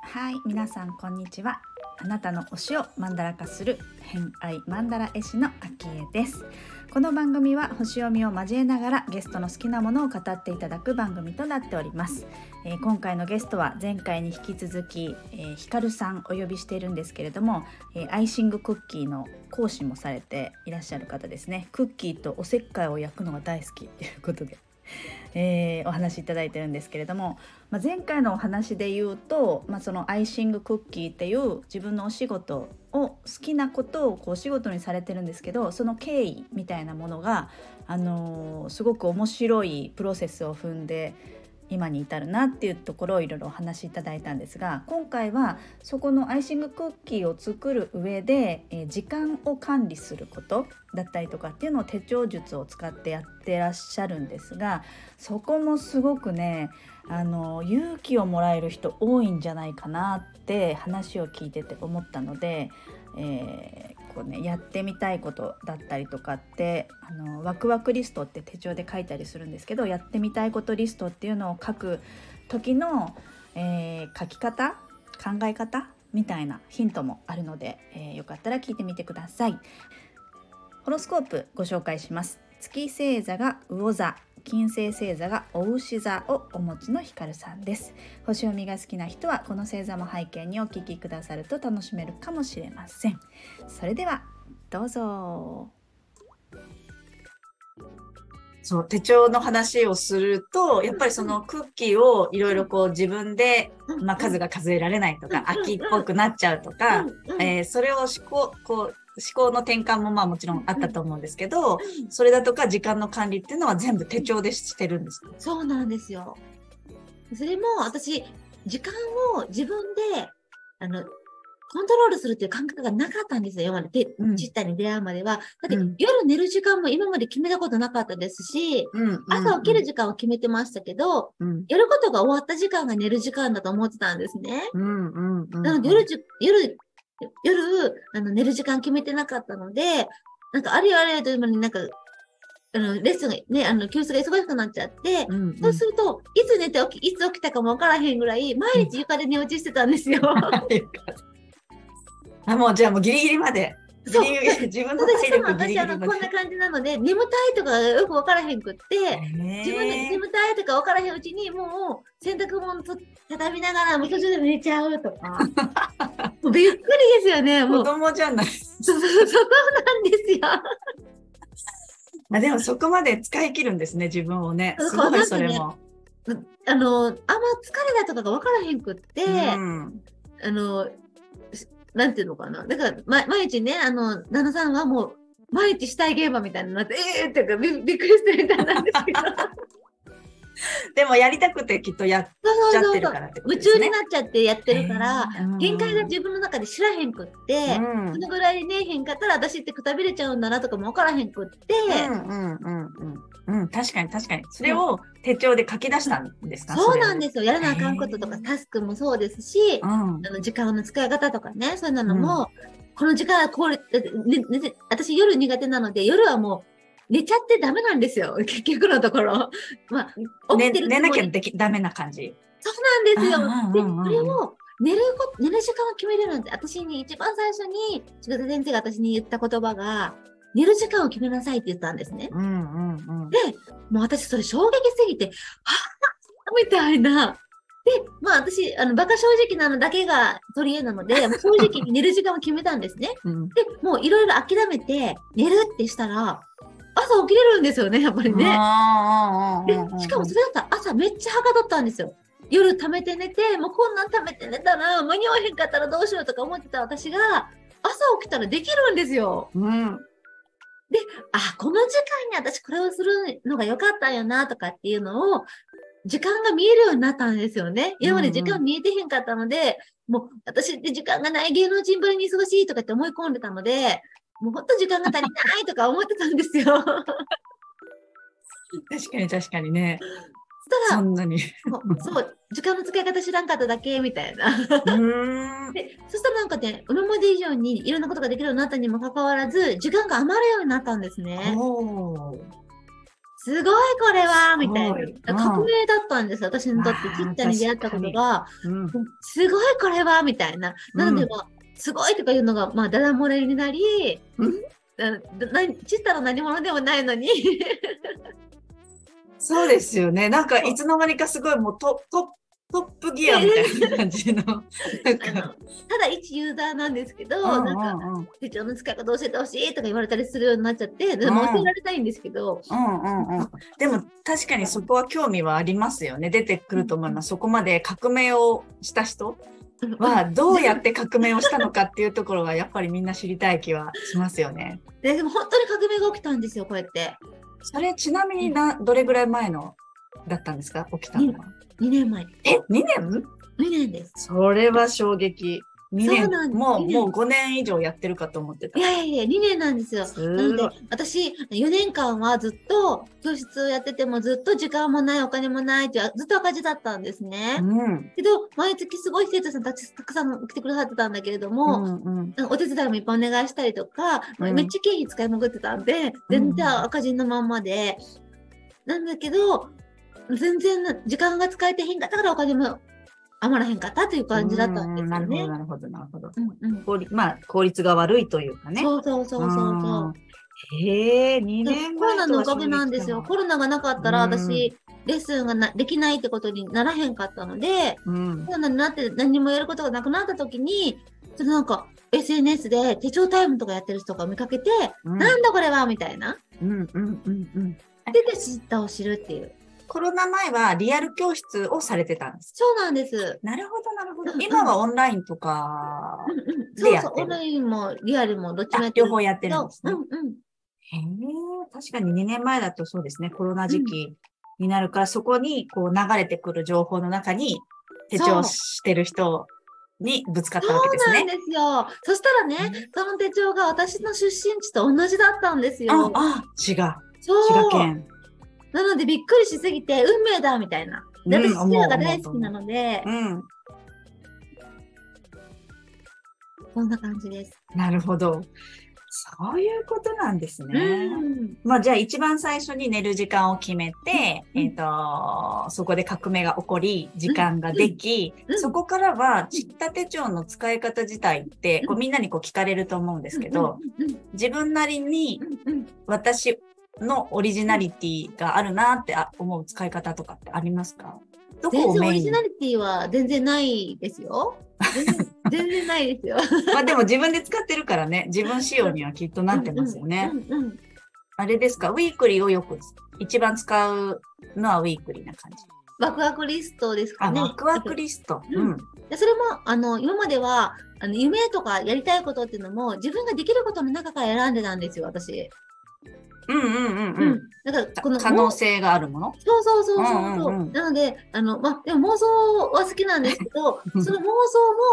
はい皆さんこんにちは。あなたの推しをマンダラ化する偏愛マンダラ絵師のあきえです。この番組は星読みを交えながらゲストの好きなものを語っていただく番組となっております、えー今回のゲストは前回に引き続き、えー、ひかるさんお呼びしているんですけれども、えーアイシングクッキーの講師もされていらっしゃる方ですね。クッキーとおせっかいを焼くのが大好きということで。えーお話しいただいてるんですけれども、まあ、前回のお話で言うと、まあ、そのアイシングクッキーっていう自分のお仕事を好きなことをこうお仕事にされてるんですけどその経緯みたいなものが、あのーすごく面白いプロセスを踏んで今に至るなっていうところをいろいろお話しいただいたんですが今回はそこのアイシングクッキーを作る上で、え時間を管理することだったりとかっていうのを手帳術を使ってやってらっしゃるんですがそこもすごくねあの勇気をもらえる人多いんじゃないかなって話を聞いてて思ったので、えーこうね、やってみたいことだったりとかってあのワクワクリストって手帳で書いたりするんですけどやってみたいことリストっていうのを書く時の、えー書き方考え方みたいなヒントもあるので、えーよかったら聞いてみてください。ホロスコープご紹介します。月星座が魚座、金星星座がお牛座をお持ちのひかるさんです。星読みが好きな人はこの星座も背景にお聞きくださると楽しめるかもしれません。それではどうぞ。そう、手帳の話をすると、やっぱりそのクッキーをいろいろこう自分で、まあ数が数えられないとか、秋っぽくなっちゃうとか、えーそれを思考、こう、思考の転換もまあもちろんあったと思うんですけど、それだとか時間の管理っていうのは全部手帳でしてるんです。そうなんですよ。それも私、時間を自分で、あの、コントロールするっていう感覚がなかったんですよ、今まで。でうんチッタに出会うまでは。だって、うん夜寝る時間も今まで決めたことなかったですし、うん朝起きる時間は決めてましたけど、うんやることが終わった時間が寝る時間だと思ってたんですね。うんうんうん。なので夜じ、夜、夜、あの、寝る時間決めてなかったので、なんかあれよあれよという間になんか、あの、レッスンがね、あの、教室が忙しくなっちゃって、うんうん、そうすると、いつ寝て起き、いつ起きたかもわからへんぐらい、毎日床で寝落ちしてたんですよ。あ、もうじゃあもうギリギリまで。自分の私体も私、力ギリギリまあの、こんなで。感じなので、眠たいとかよくわからへんくって、自分で眠たいとかわからへんうちに、もう洗濯物と畳みながら、もう途中で寝ちゃうとか。もうびっくりですよね。も子う、供じゃない。そうそうそうなんですよ。あでもそこまで使い切るんですね、自分をね。すごい、それも。あの、あんま疲れたとかがわからへんくって、うんあの、しなんていうのかな。だから、ま、毎日ね、あの、旦那さんはもう、毎日死体現場みたいになって、ええー、っていうかび、びっくりしてるみたいなんですけど。でもやりたくてきっとやっちゃってるからってこと夢ですね。中になっちゃってやってるから、うん。限界が自分の中で知らへんくって、うん。そのぐらいねえへんかったら私ってくたびれちゃうんだなとかも分からへんくって、うんうんうんうん。うん確かに確かに。それを手帳で書き出したんですか？そうなんすですよ。やらなあかんこととかへえタスクもそうですし、うん。あの時間の使い方とかね、そういうのも、この時間はこれ、ねねね私夜苦手なので、夜はもう寝ちゃってダメなんですよ。結局のところ。まあ、起寝きてる寝なきゃできダメな感じ。そうなんですよ。で、これを寝るこ寝る時間を決めれるんで、私に一番最初に、千田先生が私に言った言葉が、寝る時間を決めなさいって言ったんですね。うんうんうんで、もう私それ衝撃すぎて、はぁみたいな。で、まあ私、あの、バカ正直なのだけが取り柄なので、正直に寝る時間を決めたんですね。うんで、もういろいろ諦めて、寝るってしたら、朝起きれるんですよね、やっぱりね。しかもそれだったら朝めっちゃはかどったんですよ。夜貯めて寝て、もうこんなん貯めて寝たら間に合わへんかったらどうしようとか思ってた私が、朝起きたらできるんですよ。うんあ、この時間に私これをするのが良かったんやなとかっていうのを、時間が見えるようになったんですよね。今まで時間見えてへんかったので、もう私って時間がない芸能人ぶりに忙しいとかって思い込んでたので、もうほんと時間が足りないとか思ってたんですよ。確かに確かにね。したら、そんなに。そう時間の使い方知らんかっただけ、みたいな。で、そしたらなんかね、今まで以上にいろんなことができるようになったにもかかわらず、時間が余るようになったんですね。すごいこれはみたいな。革命だったんです、私にとって。ちっちゃに出会ったことが、うんすごいこれはみたいな。なので、すごいとかいうのが、まあ、だだ漏れになり、うん？ちったら何者でもないのに、そうですよね。なんかいつの間にかすごいもうトトトップギアみたいな感じ の。ただ一ユーザーなんですけど、うんなんか、うんうん手帳の使い方教えてほしいとか言われたりするようになっちゃって、でもうん教えられたいんですけど、うんうんうん。でも確かにそこは興味はありますよね。出てくると思います。そこまで革命をした人はどうやって革命をしたのかっていうところはやっぱりみんな知りたい気はしますよね。ででも本当に革命が起きたんですよ、こうやって。それちなみになどれぐらい前のだったんですか起きたのは。2年前。え、2年？2年です。それは衝撃。2そう年なんですもう、もう5年以上やってるかと思ってた。いやいやいや、2年なんですよ。すなので私、4年間はずっと教室をやっててもずっと時間もない、お金もないってずっと赤字だったんですね。うん。けど、毎月すごい生徒さんたちたくさん来てくださってたんだけれどうも、んうんお手伝いもいっぱいお願いしたりとか、うんめっちゃ経費使いまくってたんで、全然赤字のまんまで、なんだけど、全然な時間が使えてへんかったからお金も余らへんかったという感じだったんですよね。うなるほど、なるほど、なるほど。うんうん効率まあ、効率が悪いというかね。そうそうそうそうそう。へえ、2年前コロナのおかげなんですよ。コロナがなかったらうん私、レッスンがなできないってことにならへんかったので、うん。コロナになって何もやることがなくなった時に、ちょっとなんか SNS で手帳タイムとかやってる人が見かけて、うんなんだこれはみたいな。うんうんうんうん。で、で、知ったを知るっていう。コロナ前はリアル教室をされてたんです。そうなんです。なるほど、なるほどうんう。ん今はオンラインとかうん、うん、でそうそう、やってるオンラインもリアルもどっちもあやってる両方やってるんですねう。んうん。へえ、確かに2年前だとそうですね、コロナ時期になるから、そこにこう流れてくる情報の中に手帳してる人にぶつかったわけですね。そうなんですよ。そしたらね、その手帳が私の出身地と同じだったんですよ。あ、あ、滋賀、そう。滋賀県。なのでびっくりしすぎて、運命だみたいな。でうん私、滋賀が大好きなので、うん、こんな感じです。なるほど。そういうことなんですね。うん。まあじゃあ一番最初に寝る時間を決めて、うん。えっ、と、そこで革命が起こり、時間ができ、うん。うん。そこからは、ちった手帳の使い方自体って、こうみんなにこう聞かれると思うんですけど、自分なりに私のオリジナリティがあるなってあ思う使い方とかってありますか？どこ全然オリジナリティは全然ないですよ。全然 全然ないですよ。まあでも自分で使ってるからね、自分仕様にはきっとなってますよね。あれですか、ウィークリーをよく一番使うのはウィークリーな感じ。ワクワクリストですかあ、ね。ワクワクリスト。ううんん。でそれも、あの、今までは、あの、夢とかやりたいことっていうのも、自分ができることの中から選んでたんですよ、私。うんうんうんうん。だから、この、可能性があるもの？そうそうそうそうそう,、うんうんうん。なので、あの、まあ、でも妄想は好きなんですけどう、ん その妄想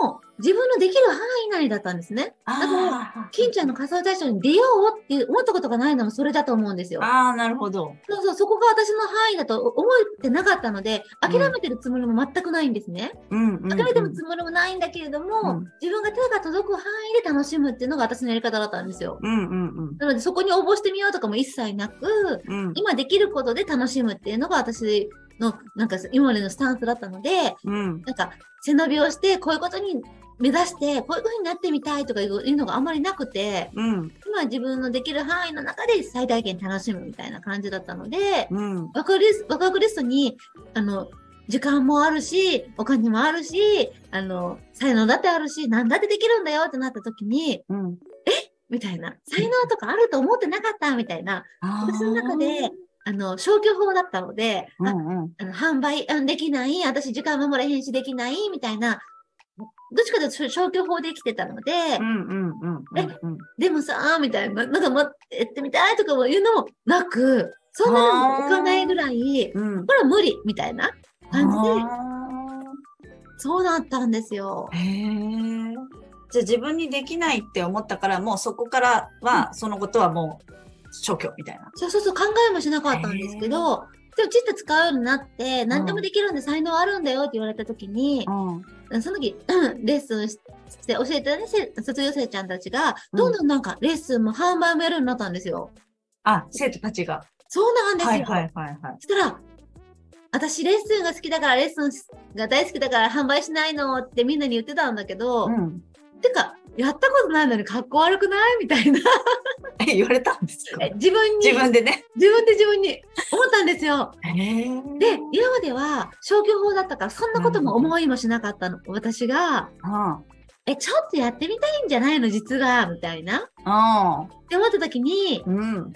も自分のできる範囲内だったんですね。だから、あ金ちゃんの仮想対象に出ようって思ったことがないのもそれだと思うんですよ。あー、なるほど。そうそう、そこが私の範囲だと思ってなかったので、諦めてるつもりも全くないんですね。うんうん、うん。諦めてるつもりもないんだけれども、うん自分が手が届く範囲で楽しむっていうのが私のやり方だったんですよ。うんうんなので、そこに応募してみようとかも一切なく、うん。うん。今できることで楽しむっていうのが私の、なんか今までのスタンスだったので、うん。なんか背伸びをして、こういうことに目指して、こういうふうになってみたいとかいうのがあんまりなくて、うん。今自分のできる範囲の中で最大限楽しむみたいな感じだったので、うん。ワクワクリスワクワクリストに、あの、時間もあるし、お金もあるし、あの、才能だってあるし、何だってできるんだよってなった時に、うん。みたいな、才能とかあると思ってなかった？みたいな、私の中で、あの、消去法だったので、あうんうん。あの販売うんできない、私時間守れへんしできない、みたいな、どっちかというと消去法で生きてたので、うんうんうんうんうん。でもさ、みたいな、なんかもっやってみたいとかも言うのもなく、そんなのも浮かないぐらい、うん。これは無理みたいな感じで、あそうだったんですよー。へえ。じゃあ自分にできないって思ったから、もうそこからは、そのことはもう消去みたいな。そうそうそう、考えもしなかったんですけど、でもちって使うようになって、何でもできるんで才能あるんだよって言われた時に、うん。その時、レッスンして教えてね、せ卒業生ちゃんたちが、どんどんなんかレッスンも販売もやるようになったんですよ。あ、生徒たちが。そうなんですよ。はいはいはいはい。そしたら、私レッスンが好きだから、レッスンが大好きだから販売しないのってみんなに言ってたんだけど、うん。てか、やったことないのにかっこ悪くない？みたいな。え、言われたんですか？え自分に、自分でね。自分で自分に思ったんですよ。で、今までは消去法だったから、そんなことも思いもしなかったの。私が、うん。え、ちょっとやってみたいんじゃないの？実は、みたいな。って思った時に、うん。うん。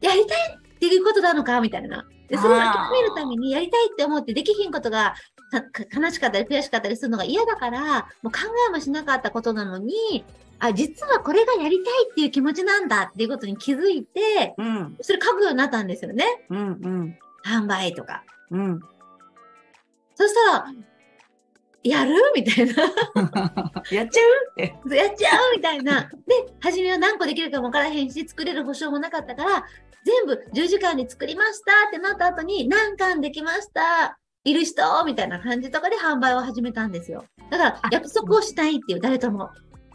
やりたいっていうことなのか？みたいな。で、それを諦めるためにやりたいって思ってできひんことが悲しかったり悔しかったりするのが嫌だから、もう考えもしなかったことなのに、あ、実はこれがやりたいっていう気持ちなんだっていうことに気づいて、うん。それ書くようになったんですよね。うん。うん。販売とか。うん。そしたら、やる？みたいな。やっちゃう？って。やっちゃう？みたいな。で、初めは何個できるかもわからへんし、作れる保証もなかったから、全部10時間で作りましたってなった後に、何巻できましたいる人？みたいな感じとかで販売を始めたんですよ。だから、約束をしたいっていう、誰とも。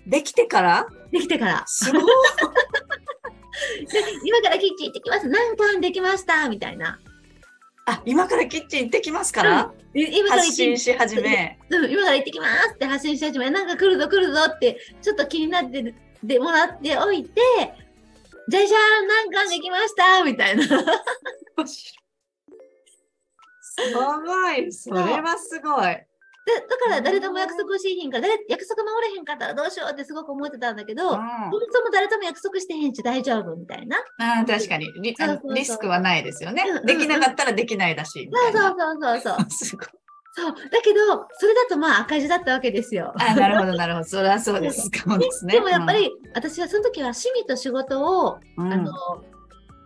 できてから？できてから。すごい。で、今からキッチン行ってきます。何巻できました？みたいな。あ、今からキッチン行ってきますから、で今から発信し始め。うん、今から行ってきますって発信し始め、なんか来るぞ来るぞって、ちょっと気になってるでもらっておいて、じゃじゃーん、何巻できました？みたいな。すごい。それはすごい。で、だから誰とも約束しへんから、誰約束守れへんかったらどうしようってすごく思ってたんだけど、うんそもそも誰とも約束してへんし大丈夫みたいな。あー確かにリリスクはないですよねうんうんう。んできなかったらできないだし。みそうたいなそうそうそうそう。すごい。そう。だけど、それだとまあ赤字だったわけですよ。あ、なるほど、なるほど。それはそうです。そうですね。でもやっぱり、私はその時は趣味と仕事を、うん、あの、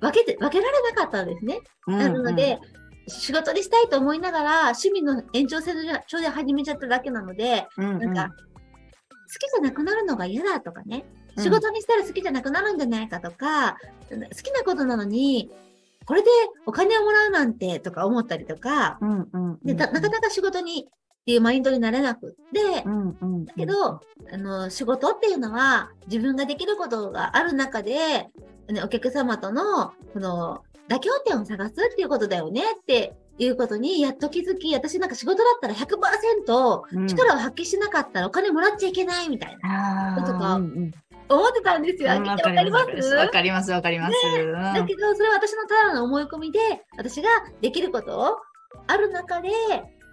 分けて、分けられなかったんですね。うん、なので、仕事にしたいと思いながら、趣味の延長線上で始めちゃっただけなので、うん、うん、なんか、好きじゃなくなるのが嫌だとかね、うん。仕事にしたら好きじゃなくなるんじゃないかとか、好きなことなのに、これでお金をもらうなんてとか思ったりとか、うん、うん、でななかなか仕事にっていうマインドになれなくって、うん、うん、だけど、あの、仕事っていうのは自分ができることがある中で、ね、お客様との、この、妥協点を探すっていうことだよねっていうことにやっと気づき、私なんか仕事だったら100%うん、力を発揮しなかったらお金もらっちゃいけないみたいな、あーとか思ってたんですよ。うんわわかかりま。すすわかります、わかります。だけど、それは私のただの思い込みで、私ができることある中で、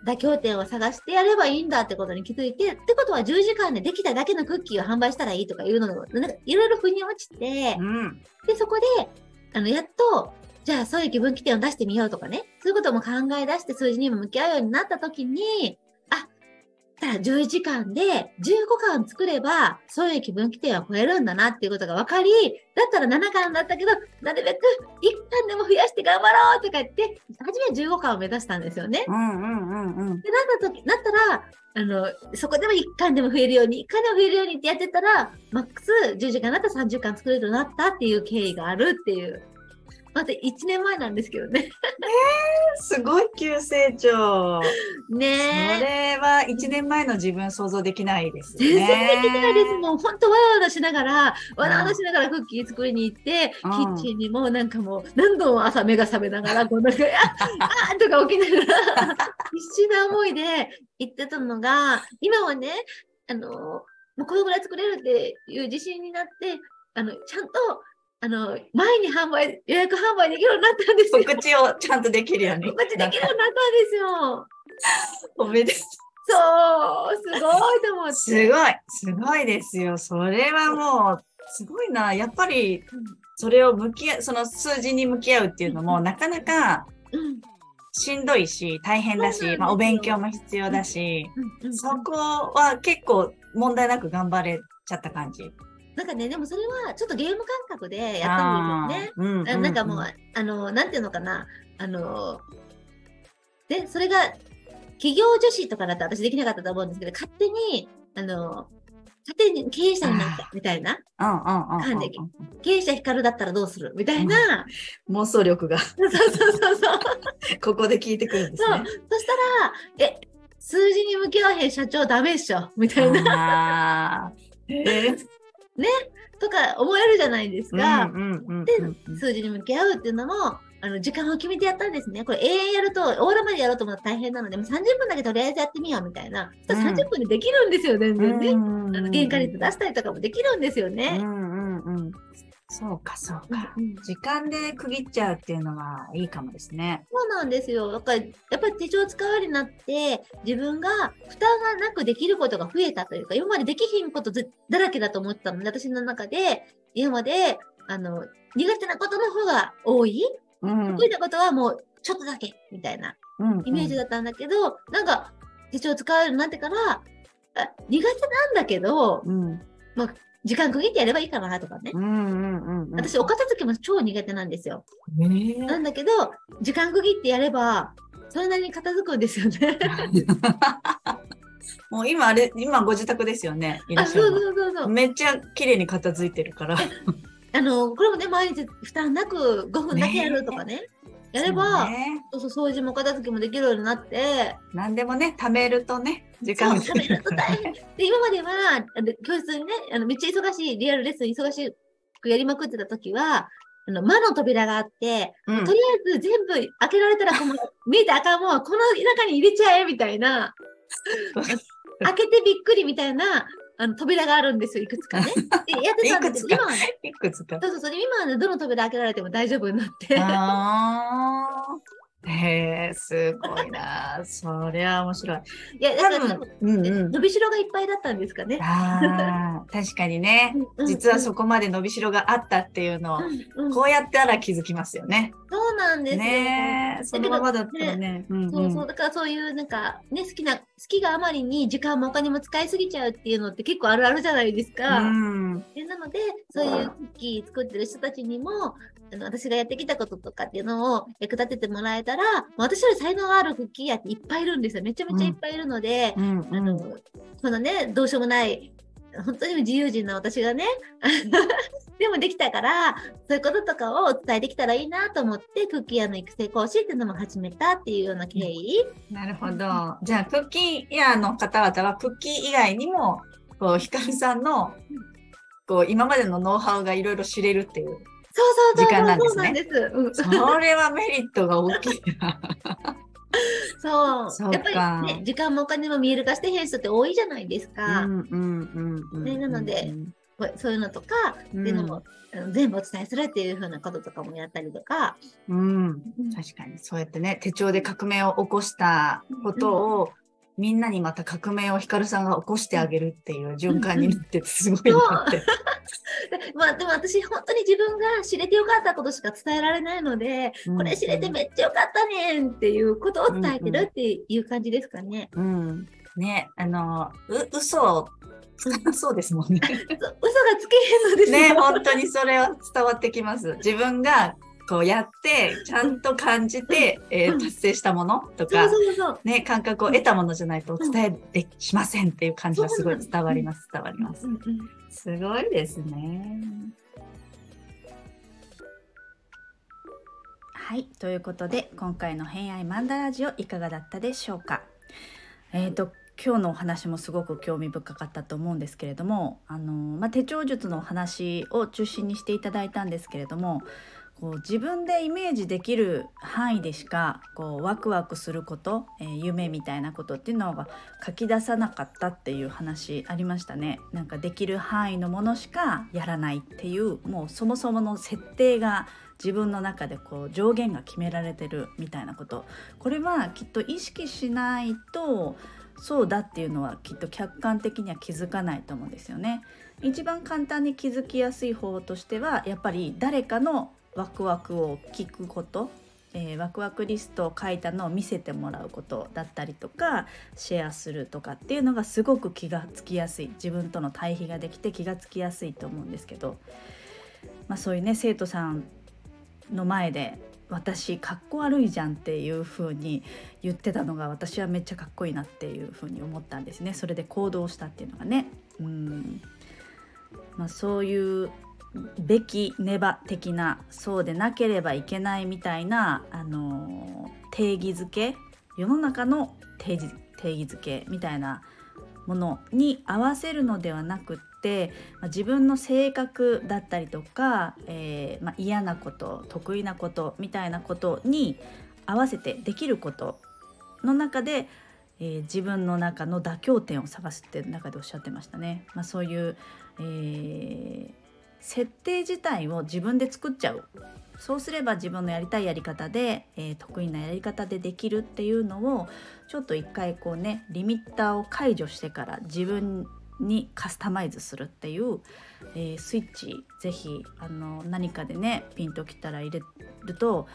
妥協点を探してやればいいんだってことに気づいて、ってことは10時間でできただけのクッキーを販売したらいいとかいうのが、なんかいろいろ腑に落ちてう、ん、で、そこで、あの、やっと、じゃあそういう気分規定を出してみようとかね、そういうことも考え出して数字にも向き合うようになった時に、あ、たら11時間で15巻作れば、そういう気分規定は超えるんだなっていうことが分かり、だったら7巻だったけど、なるべく1巻でも増やして頑張ろうとか言って、初めは15巻を目指したんですよね。うん、うん、うん、うん。で、なった時、なったら、あの、そこでも1巻でも増えるように、1巻でも増えるようにってやってたら、マックス10時間だったら30巻作れるようになったっていう経緯があるっていう。また1年前なんですけどね。すごい急成長。そねえ。れは一年前の自分想像できないですね。全然できないです。もう本当わわわしながら、わらわらしながらクッキー作りに行って、うんキッチンにもなんかもう何度も朝目が覚めながら、こうなんか、ああーとか起きながら、必死な思いで行ってたのが、今はね、あの、もうこのぐらい作れるっていう自信になって、あの、ちゃんと、あの、前に販売、予約販売できるようになったんですよ。告知をちゃんとできるように。告知できるようになったんですよ。おめでとそう、すごいと思っう。て。すごい、すごいですよ。それはもう、すごいな。やっぱり、それを向き合う、その数字に向き合うっていうのも、なかなかうんしんどいし、大変だし、まあ、お勉強も必要だし、そこは結構問題なく頑張れちゃった感じ。なんかね、でもそれはちょっとゲーム感覚でやったんですよね。なんかもう、うあの、なんていうのかな、あの、で、それが、企業女子とかだと私できなかったと思うんですけど、勝手に、あの、査定に経営者になったみたいな、うんうんうんうん。感じ経営者光だったらどうするみたいな、妄想力が。そうそうそうそう。ここで聞いてくるんですそう。ね。そしたら、え、数字に向き合わへん社長ダメっしょ。みたいな、あーえーとか思えるじゃないですか。で数字に向き合うっていうのも、あの、時間を決めてやったんですね。これ永遠やると、終わるまでやろうと思ったら大変なので、もう30分だけとりあえずやってみようみたいな。そしたらうん30分でできるんですよ、全然ね。うんあの原価率出したりとかもできるんですようね。んうんうん。そうかそうか。うん時間で区切っちゃうっていうのはいいかもですね。そうなんですよ。だから、やっぱり手帳を使うようになって、自分が負担がなくできることが増えたというか、今までできひんことずだらけだと思ってたので、私の中で、今まで、あの、苦手なことの方が多い、うん得意なことはもうちょっとだけ、みたいなうんイメージだったんだけど、なんか、手帳を使うようになってから、あ苦手なんだけど、うん時間区切ってやればいいかなとかね。うんうんうんうん。私、お片付けも超苦手なんですよ。えーなんだけど、時間区切ってやれば、それなりに片付くんですよね。もう今あれ、今ご自宅ですよね。あ、そうそうそうそう。めっちゃ綺麗に片付いてるから。あの、これもね、毎日負担なく5分だけやるとかね。やれば、ね。そうそう、掃除も片付けもできるようになって、何でもね、貯めるとね、時間食べると大変。で、今までは、教室にね、あの、めっちゃ忙しい、リアルレッスン忙しくやりまくってた時は、あの、魔の扉があって、うん。とりあえず全部開けられたら、この、見えたらあかんもこの中に入れちゃえ、みたいな。開けてびっくりみたいな、あの、扉があるんですよ、いくつかね。で、やってたんだけど、いくつか今はね、いくつか。そうそうそう、今はね、どの扉開けられても大丈夫になって。あーへえ、すごいな。そりゃ面白い。いや、だ多分、うんうん。伸びしろがいっぱいだったんですかね。ああ、確かにね。実はそこまで伸びしろがあったっていうのを、うんうんこうやったら気づきますよね。そうなんですよ。ねえ、そのままだったらね。うんそうそう、だからそういうなんかね、好きな、好きがあまりに時間もお金も使いすぎちゃうっていうのって結構あるあるじゃないですか。うん。でなので、そういうクッキー作ってる人たちにも、あの私がやってきたこととかっていうのを役立ててもらえたら、私より才能があるクッキー屋っていっぱいいるんですよ。めちゃめちゃいっぱいいるので、うんあの、このね、どうしようもない、本当に自由人な私がね、でもできたから、そういうこととかをお伝えできたらいいなと思って、クッキー屋の育成講師っていうのも始めたっていうような経緯。なるほど。じゃあ、クッキー屋の方々は、クッキー以外にも、こう、ヒカルさんの、こう、今までのノウハウがいろいろ知れるっていう。そうそうそう時間なんでそうなんです。うんそれはメリットが大きいな。そう。やっぱかりね、時間もお金も見える化してへん人って多いじゃないですか。うんうんうんうん。ねなのでそういうのとか、うん、っていうのも、全部お伝えするっていうふうなこととかもやったりとか。うん、確かにそうやってね手帳で革命を起こしたことを、みんなにまた革命をヒカルさんが起こしてあげるっていう循環になっててすごいなって。まあでも私本当に自分が知れてよかったことしか伝えられないので、これ知れてめっちゃよかったねんっていうことを伝えてるっていう感じですかね。うん、ねあのう嘘そうですもんね。そ嘘がつけへんのですよ。ね本当にそれは伝わってきます。自分がこうやってちゃんと感じて、えーうん達成したものとか。ね、感覚を得たものじゃないとお伝えでしませんっていう感じがすごい伝わります、伝わります。すごいですね。はいということで今回の「偏愛マンダラジオ」いかがだったでしょうか？えー、と今日のお話もすごく興味深かったと思うんですけれどもあの、まあ、手帳術のお話を中心にしていただいたんですけれどもこう自分でイメージできる範囲でしかこうワクワクすること、えー夢みたいなことっていうのが書き出さなかったっていう話ありましたね。なんかできる範囲のものしかやらないっていうもうそもそもの設定が自分の中でこう上限が決められてるみたいなことこれはきっと意識しないとそうだっていうのはきっと客観的には気づかないと思うんですよね。一番簡単に気づきやすい方としてはやっぱり誰かのワクワクを聞くこと、えーワクワクリストを書いたのを見せてもらうことだったりとかシェアするとかっていうのがすごく気がつきやすい。自分との対比ができて気がつきやすいと思うんですけど、まあ、そういうね生徒さんの前で私かっこ悪いじゃんっていう風に言ってたのが私はめっちゃかっこいいなっていう風に思ったんですね。それで行動したっていうのがね。うん。まあ、そういうべきねば的なそうでなければいけないみたいな、あの定義づけ世の中の定義定義づけみたいなものに合わせるのではなくって、自分の性格だったりとか、えー、まあ、嫌なこと得意なことみたいなことに合わせてできることの中で、えー、自分の中の妥協点を探すって中でおっしゃってましたね。まあ、そういう、えー、設定自体を自分で作っちゃう。そうすれば自分のやりたいやり方で、えー、得意なやり方でできるっていうのをちょっと一回こうねリミッターを解除してから自分にカスタマイズするっていう、えー、スイッチぜひあの何かでねピンときたら入れると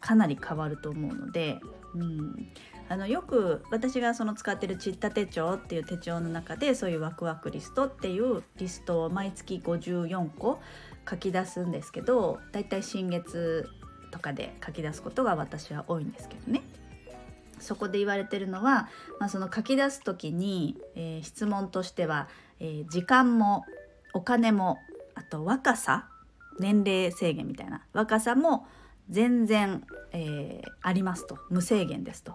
かなり変わると思うので、うん、あのよく私がその使ってるちった手帳っていう手帳の中でそういうワクワクリストっていうリストを毎月54個書き出すんですけどだいたい新月とかで書き出すことが私は多いんですけどね。そこで言われてるのは、まあ、その書き出す時に、えー、質問としては、えー、時間もお金もあと若さ年齢制限みたいな若さも全然、えー、ありますと無制限ですと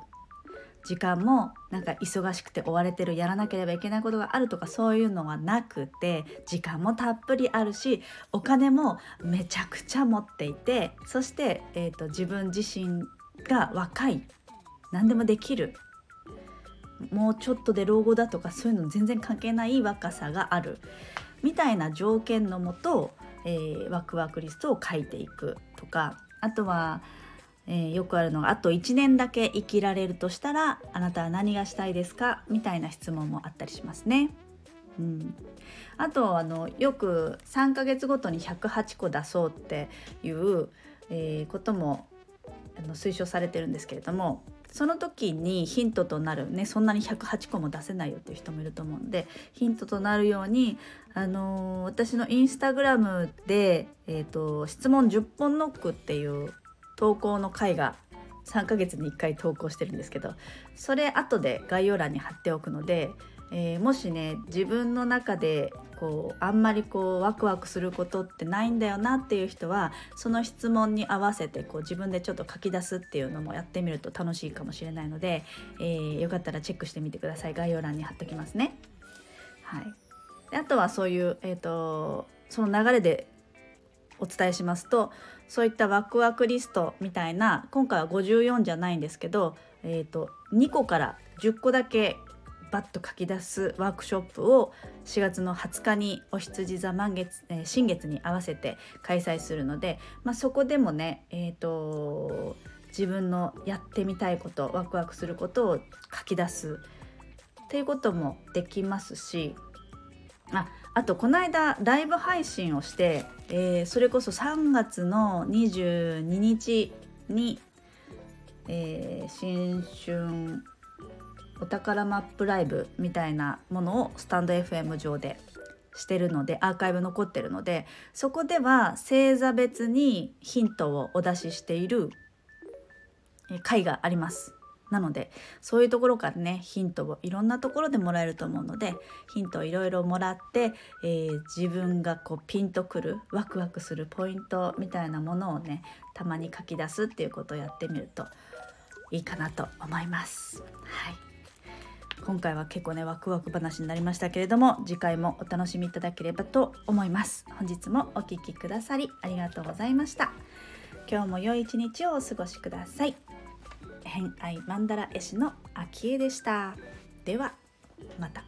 時間もなんか忙しくて追われてるやらなければいけないことがあるとかそういうのはなくて時間もたっぷりあるしお金もめちゃくちゃ持っていてそして、えーと、自分自身が若い何でもできるもうちょっとで老後だとかそういうの全然関係ない若さがあるみたいな条件のもと、えー、ワクワクリストを書いていくとかあとは、えー、よくあるのがあと1年だけ生きられるとしたらあなたは何がしたいですか？みたいな質問もあったりしますね。うん、あとあのよく3ヶ月ごとに108個出そうっていう、えー、ことも推奨されてるんですけれどもその時にヒントとなるねそんなに108個も出せないよっていう人もいると思うんでヒントとなるように、あのー、私のインスタグラムで、えーと、質問10本ノックっていう投稿の回が3ヶ月に1回投稿してるんですけどそれ後で概要欄に貼っておくのでえー、もしね自分の中でこうあんまりこうワクワクすることってないんだよなっていう人はその質問に合わせてこう自分でちょっと書き出すっていうのもやってみると楽しいかもしれないので、えー、よかったらチェックしてみてください概要欄に貼っときますね。はい、であとはそういう、えーと、その流れでお伝えしますとそういったワクワクリストみたいな今回は54じゃないんですけど、えーと2個から10個だけバッと書き出すワークショップを4月の20日にお羊座満月、えー、新月に合わせて開催するので、まあ、そこでもね、えーと、自分のやってみたいことワクワクすることを書き出すっていうこともできますしああとこの間ライブ配信をして、えー、それこそ3月の22日に、えー、新春お宝マップライブみたいなものをスタンド FM 上でしてるのでアーカイブ残ってるのでそこでは星座別にヒントをお出ししている回があります。なのでそういうところからねヒントをいろんなところでもらえると思うのでヒントをいろいろもらって、えー、自分がこうピンとくるワクワクするポイントみたいなものをねたまに書き出すっていうことをやってみるといいかなと思います。はい。今回は結構ねワクワク話になりましたけれども次回もお楽しみいただければと思います。本日もお聴きくださりありがとうございました。今日も良い一日をお過ごしください。偏愛マンダラ絵師の秋江でした。ではまた。